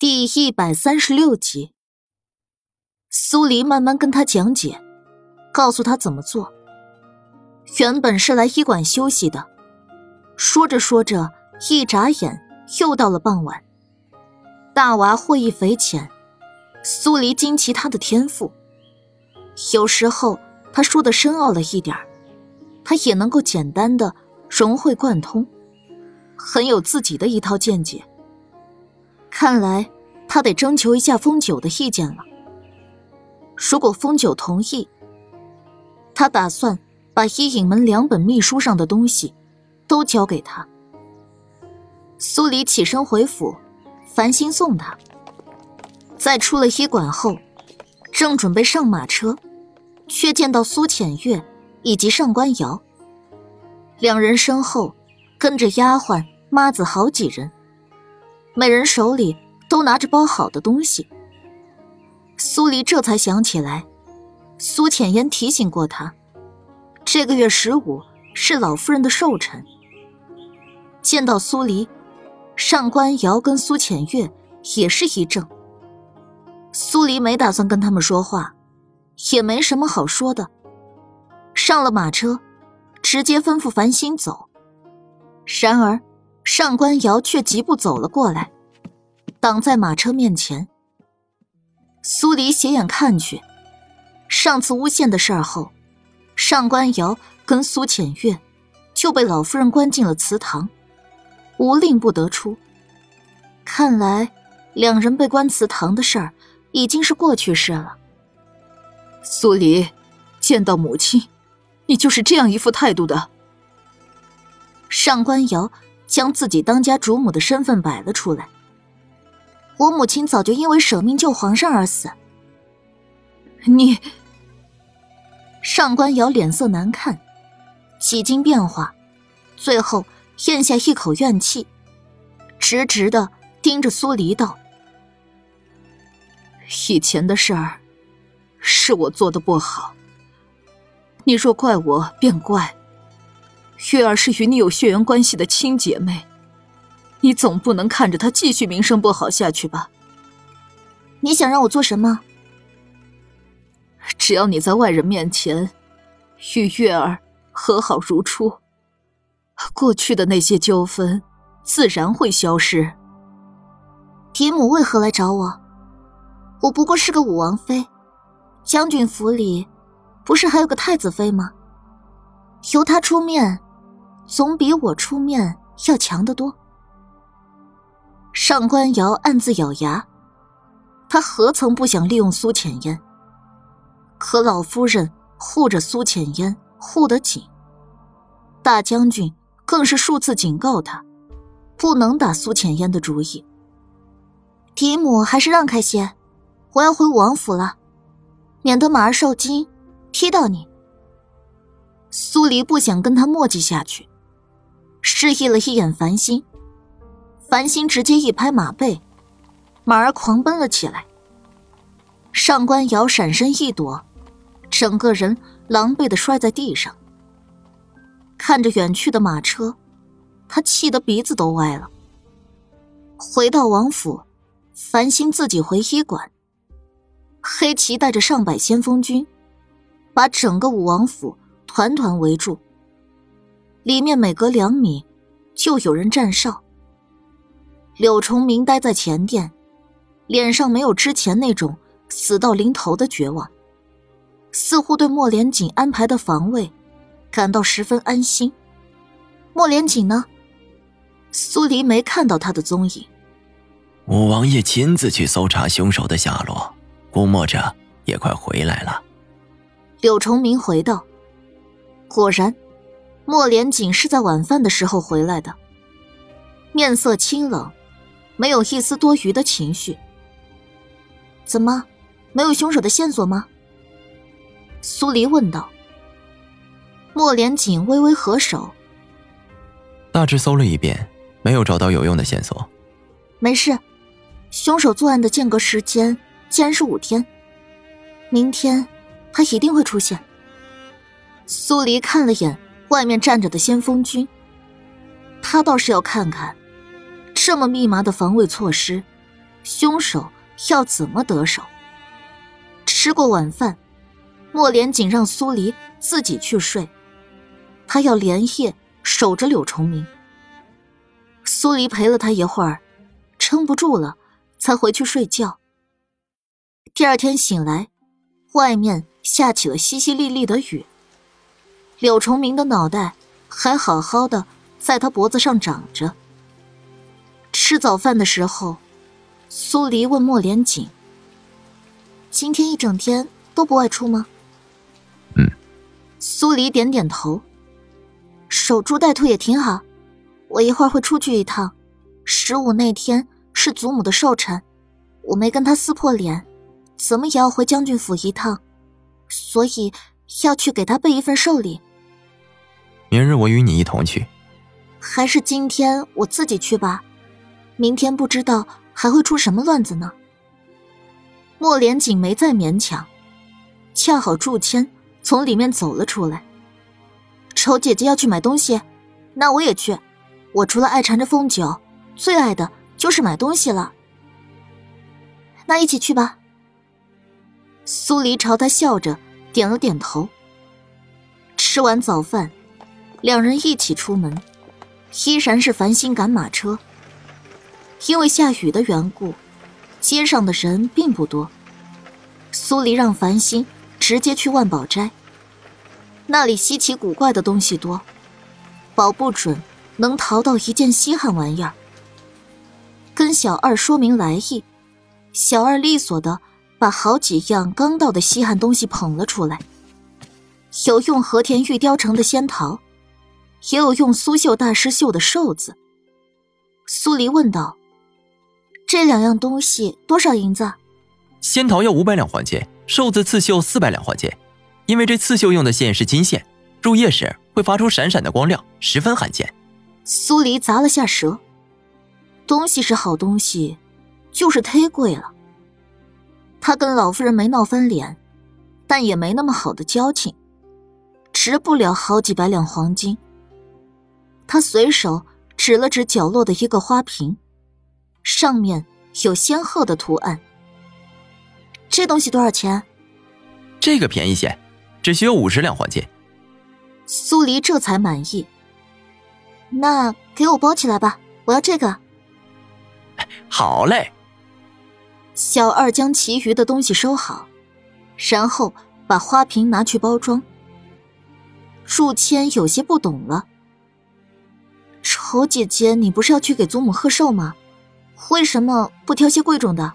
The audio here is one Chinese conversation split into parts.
第一百三十六集，苏黎慢慢跟他讲解，告诉他怎么做。原本是来医馆休息的，说着说着，一眨眼又到了傍晚。大娃获益匪浅，苏黎惊奇他的天赋。有时候他说的深奥了一点他也能够简单的融会贯通，很有自己的一套见解。看来他得征求一下风九的意见了。如果风九同意，他打算把伊影门两本秘书上的东西都交给他。苏黎起身回府，繁星送他。在出了医馆后，正准备上马车，却见到苏浅月以及上官瑶，两人身后跟着丫鬟、妈子好几人。每人手里都拿着包好的东西。苏黎这才想起来，苏浅烟提醒过他，这个月十五是老夫人的寿辰。见到苏黎，上官瑶跟苏浅月也是一怔。苏黎没打算跟他们说话，也没什么好说的，上了马车，直接吩咐繁星走。然而。上官瑶却疾步走了过来，挡在马车面前。苏黎斜眼看去，上次诬陷的事儿后，上官瑶跟苏浅月就被老夫人关进了祠堂，无令不得出。看来两人被关祠堂的事儿已经是过去式了。苏黎，见到母亲，你就是这样一副态度的。上官瑶。将自己当家主母的身份摆了出来。我母亲早就因为舍命救皇上而死。你，上官瑶脸色难看，几经变化，最后咽下一口怨气，直直的盯着苏黎道：“以前的事儿，是我做的不好。你若怪我，便怪。”月儿是与你有血缘关系的亲姐妹，你总不能看着他继续名声不好下去吧？你想让我做什么？只要你在外人面前与月儿和好如初，过去的那些纠纷自然会消失。嫡母为何来找我？我不过是个武王妃，将军府里不是还有个太子妃吗？由他出面。总比我出面要强得多。上官瑶暗自咬牙，他何曾不想利用苏浅烟？可老夫人护着苏浅烟护得紧，大将军更是数次警告他，不能打苏浅烟的主意。嫡母还是让开些，我要回武王府了，免得马儿受惊踢到你。苏黎不想跟他磨叽下去。示意了一眼繁星，繁星直接一拍马背，马儿狂奔了起来。上官瑶闪身一躲，整个人狼狈的摔在地上。看着远去的马车，他气得鼻子都歪了。回到王府，繁星自己回医馆。黑旗带着上百先锋军，把整个武王府团团围住。里面每隔两米，就有人站哨。柳崇明待在前殿，脸上没有之前那种死到临头的绝望，似乎对莫连锦安排的防卫感到十分安心。莫连锦呢？苏黎没看到他的踪影。五王爷亲自去搜查凶手的下落，估摸着也快回来了。柳崇明回道：“果然。”莫连锦是在晚饭的时候回来的，面色清冷，没有一丝多余的情绪。怎么，没有凶手的线索吗？苏黎问道。莫连锦微微合手，大致搜了一遍，没有找到有用的线索。没事，凶手作案的间隔时间竟然是五天，明天他一定会出现。苏黎看了眼。外面站着的先锋军，他倒是要看看，这么密麻的防卫措施，凶手要怎么得手。吃过晚饭，莫连锦让苏黎自己去睡，他要连夜守着柳崇明。苏黎陪了他一会儿，撑不住了，才回去睡觉。第二天醒来，外面下起了淅淅沥沥的雨。柳崇明的脑袋还好好的在他脖子上长着。吃早饭的时候，苏黎问莫连锦：“今天一整天都不外出吗？”“嗯。”苏黎点点头。守株待兔也挺好。我一会儿会出去一趟。十五那天是祖母的寿辰，我没跟他撕破脸，怎么也要回将军府一趟，所以要去给他备一份寿礼。明日我与你一同去。还是今天我自己去吧。明天不知道还会出什么乱子呢。莫连锦没再勉强，恰好祝谦从里面走了出来。丑姐姐要去买东西，那我也去。我除了爱缠着凤九，最爱的就是买东西了。那一起去吧。苏黎朝他笑着点了点头。吃完早饭，两人一起出门，依然是繁星赶马车。因为下雨的缘故，街上的人并不多。苏黎让繁星直接去万宝斋，那里稀奇古怪的东西多，保不准能淘到一件稀罕玩意儿。跟小二说明来意，小二利索的把好几样刚到的稀罕东西捧了出来，有用和田玉雕成的仙桃，也有用苏绣大师绣的寿子。苏黎问道。这两样东西多少银子？仙桃要五百两黄金，寿子刺绣四百两黄金。因为这刺绣用的线是金线，入夜时会发出闪闪的光亮，十分罕见。苏黎咂了下舌，东西是好东西，就是忒贵了。他跟老夫人没闹翻脸，但也没那么好的交情，值不了好几百两黄金。他随手指了指角落的一个花瓶。上面有仙鹤的图案。这东西多少钱？这个便宜些，只需要五十两黄金。苏黎这才满意。那给我包起来吧，我要这个。好嘞。小二将其余的东西收好，然后把花瓶拿去包装。祝谦有些不懂了。丑姐姐，你不是要去给祖母贺寿吗？为什么不挑些贵重的？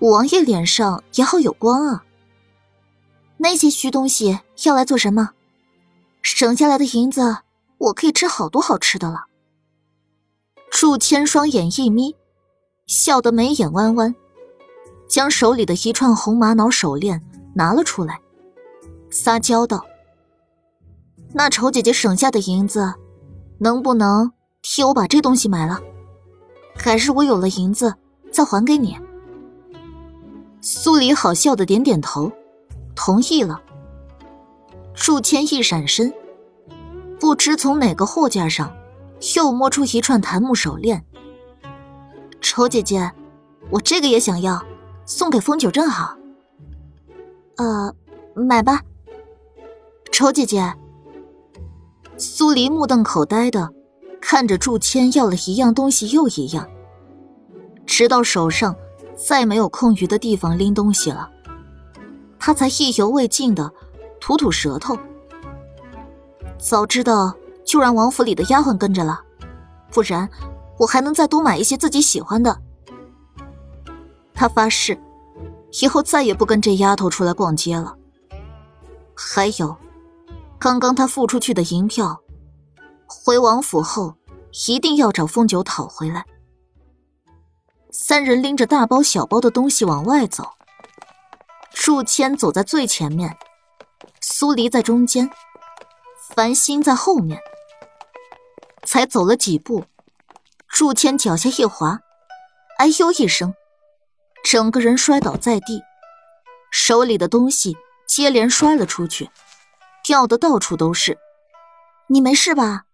五王爷脸上也好有光啊。那些虚东西要来做什么？省下来的银子，我可以吃好多好吃的了。祝谦双眼一眯，笑得眉眼弯弯，将手里的一串红玛瑙手链拿了出来，撒娇道：“那丑姐姐省下的银子，能不能替我把这东西买了？”还是我有了银子再还给你。苏黎好笑的点点头，同意了。祝谦一闪身，不知从哪个货架上又摸出一串檀木手链。丑姐姐，我这个也想要，送给风九正好。呃，买吧。丑姐姐。苏黎目瞪口呆的。看着祝谦要了一样东西又一样，直到手上再没有空余的地方拎东西了，他才意犹未尽的吐吐舌头。早知道就让王府里的丫鬟跟着了，不然我还能再多买一些自己喜欢的。他发誓，以后再也不跟这丫头出来逛街了。还有，刚刚他付出去的银票。回王府后，一定要找风九讨回来。三人拎着大包小包的东西往外走，祝谦走在最前面，苏黎在中间，繁星在后面。才走了几步，祝谦脚下一滑，哎呦一声，整个人摔倒在地，手里的东西接连摔了出去，掉的到处都是。你没事吧？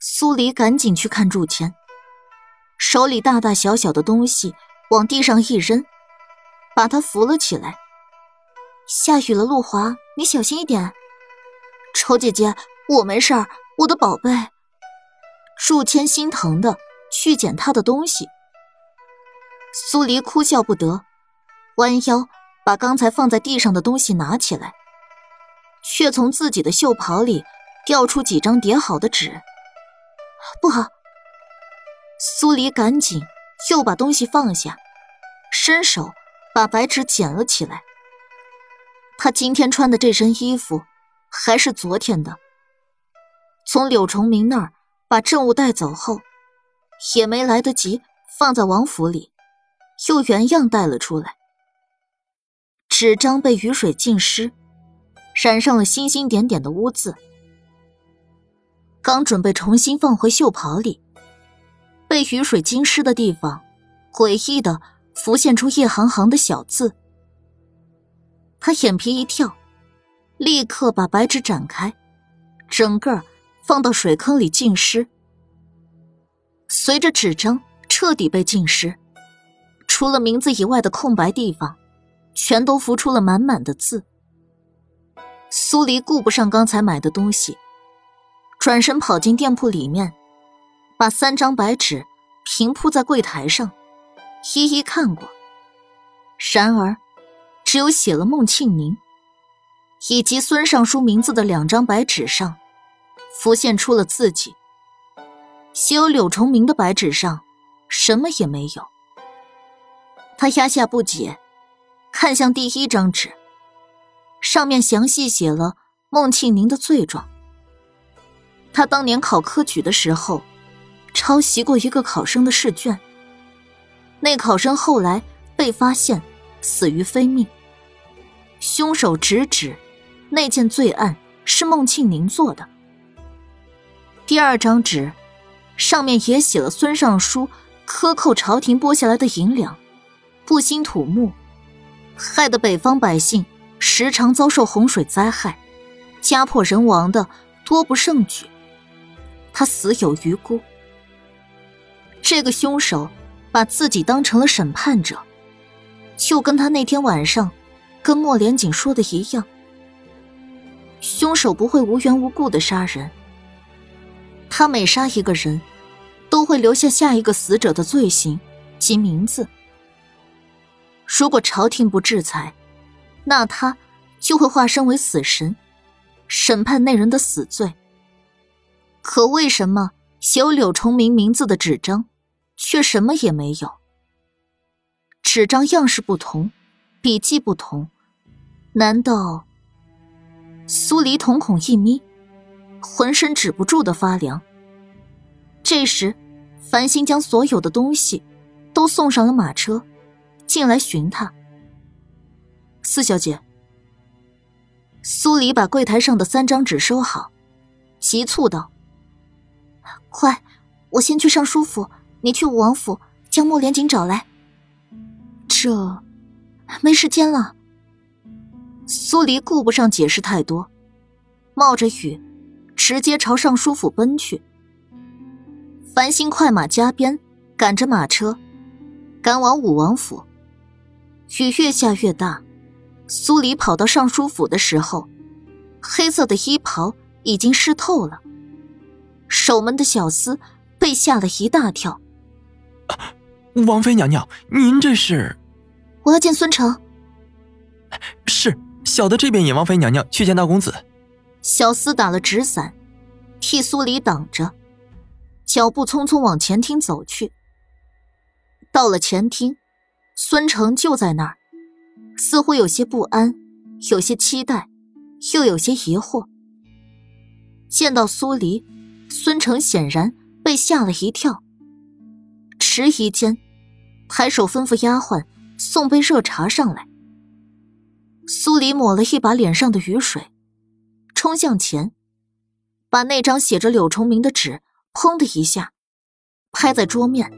苏黎赶紧去看祝谦，手里大大小小的东西往地上一扔，把他扶了起来。下雨了，陆华，你小心一点。丑姐姐，我没事儿，我的宝贝。祝谦心疼的去捡他的东西。苏黎哭笑不得，弯腰把刚才放在地上的东西拿起来，却从自己的袖袍里掉出几张叠好的纸。不好！苏黎赶紧又把东西放下，伸手把白纸捡了起来。他今天穿的这身衣服还是昨天的。从柳崇明那儿把证物带走后，也没来得及放在王府里。又原样带了出来，纸张被雨水浸湿，染上了星星点点的污渍。刚准备重新放回袖袍里，被雨水浸湿的地方，诡异的浮现出一行行的小字。他眼皮一跳，立刻把白纸展开，整个放到水坑里浸湿。随着纸张彻底被浸湿。除了名字以外的空白地方，全都浮出了满满的字。苏黎顾不上刚才买的东西，转身跑进店铺里面，把三张白纸平铺在柜台上，一一看过。然而，只有写了孟庆宁以及孙尚书名字的两张白纸上，浮现出了自己。写有柳崇明的白纸上，什么也没有。他压下不解，看向第一张纸，上面详细写了孟庆宁的罪状。他当年考科举的时候，抄袭过一个考生的试卷。那考生后来被发现死于非命。凶手直指那件罪案是孟庆宁做的。第二张纸，上面也写了孙尚书克扣朝廷拨下来的银两。不兴土木，害得北方百姓时常遭受洪水灾害，家破人亡的多不胜举。他死有余辜。这个凶手把自己当成了审判者，就跟他那天晚上跟莫连锦说的一样。凶手不会无缘无故的杀人，他每杀一个人，都会留下下一个死者的罪行及名字。如果朝廷不制裁，那他就会化身为死神，审判那人的死罪。可为什么写有柳崇明名字的纸张，却什么也没有？纸张样式不同，笔迹不同，难道？苏黎瞳孔一眯，浑身止不住的发凉。这时，繁星将所有的东西都送上了马车。进来寻他，四小姐。苏黎把柜台上的三张纸收好，急促道：“快，我先去尚书府，你去武王府将莫连锦找来。”这，没时间了。苏黎顾不上解释太多，冒着雨，直接朝尚书府奔去。繁星快马加鞭，赶着马车，赶往武王府。雨越下越大，苏黎跑到尚书府的时候，黑色的衣袍已经湿透了。守门的小厮被吓了一大跳。王妃娘娘，您这是？我要见孙成。是，小的这边引王妃娘娘去见大公子。小厮打了纸伞，替苏黎挡着，脚步匆匆往前厅走去。到了前厅。孙成就在那儿，似乎有些不安，有些期待，又有些疑惑。见到苏黎，孙成显然被吓了一跳，迟疑间，抬手吩咐丫鬟送杯热茶上来。苏黎抹了一把脸上的雨水，冲向前，把那张写着柳崇明的纸“砰”的一下拍在桌面。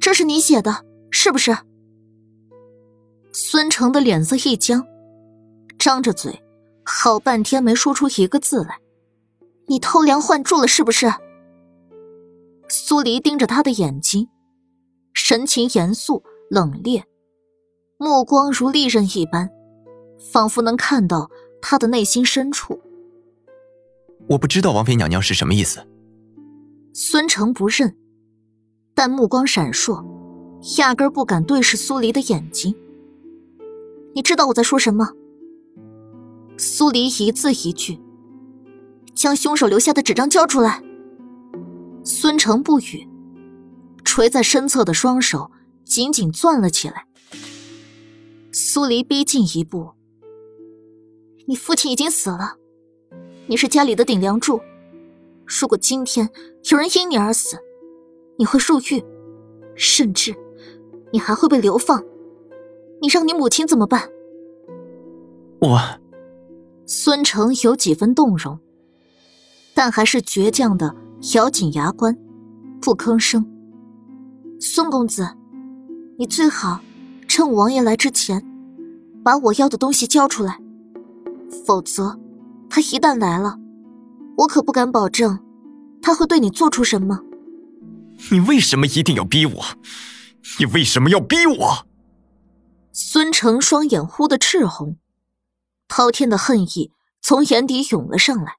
这是你写的。是不是？孙成的脸色一僵，张着嘴，好半天没说出一个字来。你偷梁换柱了是不是？苏黎盯着他的眼睛，神情严肃冷冽，目光如利刃一般，仿佛能看到他的内心深处。我不知道王妃娘娘是什么意思。孙成不认，但目光闪烁，压根不敢对视苏黎的眼睛。你知道我在说什么？苏黎一字一句，将凶手留下的纸张交出来。孙成不语，垂在身侧的双手紧紧攥了起来。苏黎逼近一步：“你父亲已经死了，你是家里的顶梁柱。如果今天有人因你而死，你会入狱，甚至你还会被流放。你让你母亲怎么办？”我。孙成有几分动容，但还是倔强的咬紧牙关，不吭声。孙公子，你最好趁王爷来之前，把我要的东西交出来，否则他一旦来了，我可不敢保证他会对你做出什么。你为什么一定要逼我？你为什么要逼我？孙成双眼忽的赤红。滔天的恨意从眼底涌了上来。